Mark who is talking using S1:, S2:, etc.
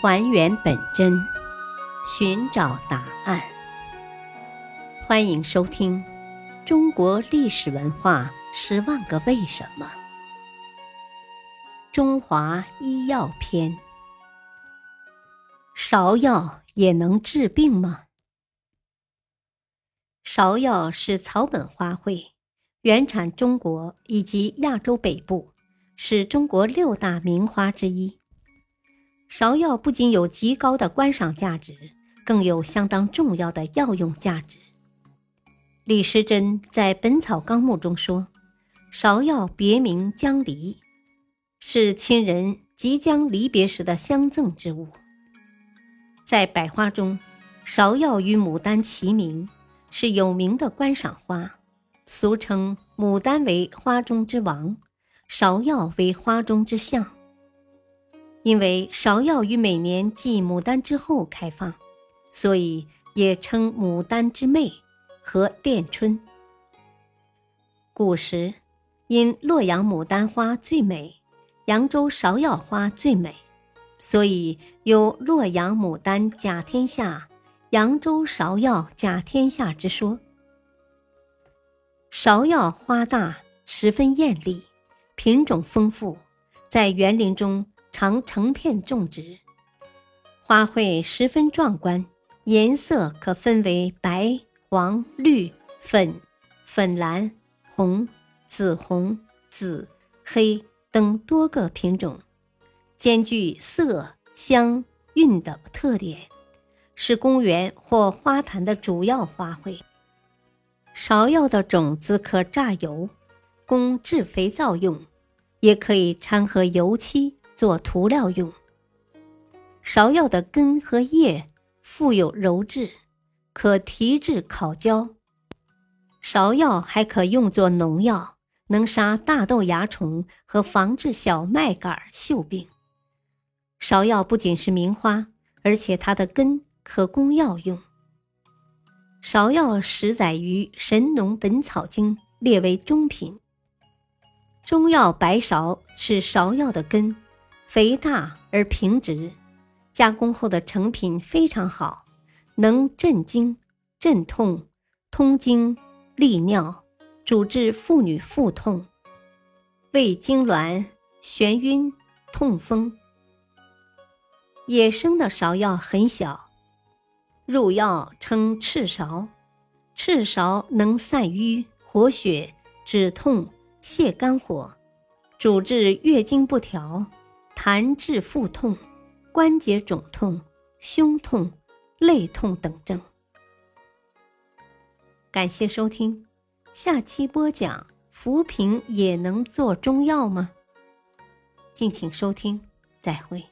S1: 还原本真，寻找答案。欢迎收听《中国历史文化十万个为什么》——中华医药篇。芍药也能治病吗？芍药是草本花卉，原产中国以及亚洲北部，是中国六大名花之一。芍药不仅有极高的观赏价值，更有相当重要的药用价值。李时珍在《本草纲目》中说：“芍药别名将离，是亲人即将离别时的相赠之物。”在百花中，芍药与牡丹齐名，是有名的观赏花，俗称牡丹为花中之王，芍药为花中之相。因为芍药于每年继牡丹之后开放，所以也称牡丹之妹和殿春。古时，因洛阳牡丹花最美，扬州芍药花最美，所以有“洛阳牡丹甲天下，扬州芍药甲天下”之说。芍药花大，十分艳丽，品种丰富，在园林中。常成片种植，花卉十分壮观，颜色可分为白、黄、绿、粉、粉蓝、红、紫红、紫、黑等多个品种，兼具色、香、韵的特点，是公园或花坛的主要花卉。芍药的种子可榨油，供制肥皂用，也可以掺和油漆。做涂料用。芍药的根和叶富有鞣质，可提制烤焦。芍药还可用作农药，能杀大豆蚜虫和防治小麦杆锈病。芍药不仅是名花，而且它的根可供药用。芍药始载于《神农本草经》，列为中品。中药白芍是芍药的根。肥大而平直，加工后的成品非常好，能镇惊、镇痛、通经、利尿，主治妇女腹痛、胃痉挛、眩晕、痛风。野生的芍药很小，入药称赤芍，赤芍能散瘀、活血、止痛、泻肝火，主治月经不调。痰滞腹痛、关节肿痛、胸痛、肋痛等症。感谢收听，下期播讲：浮萍也能做中药吗？敬请收听，再会。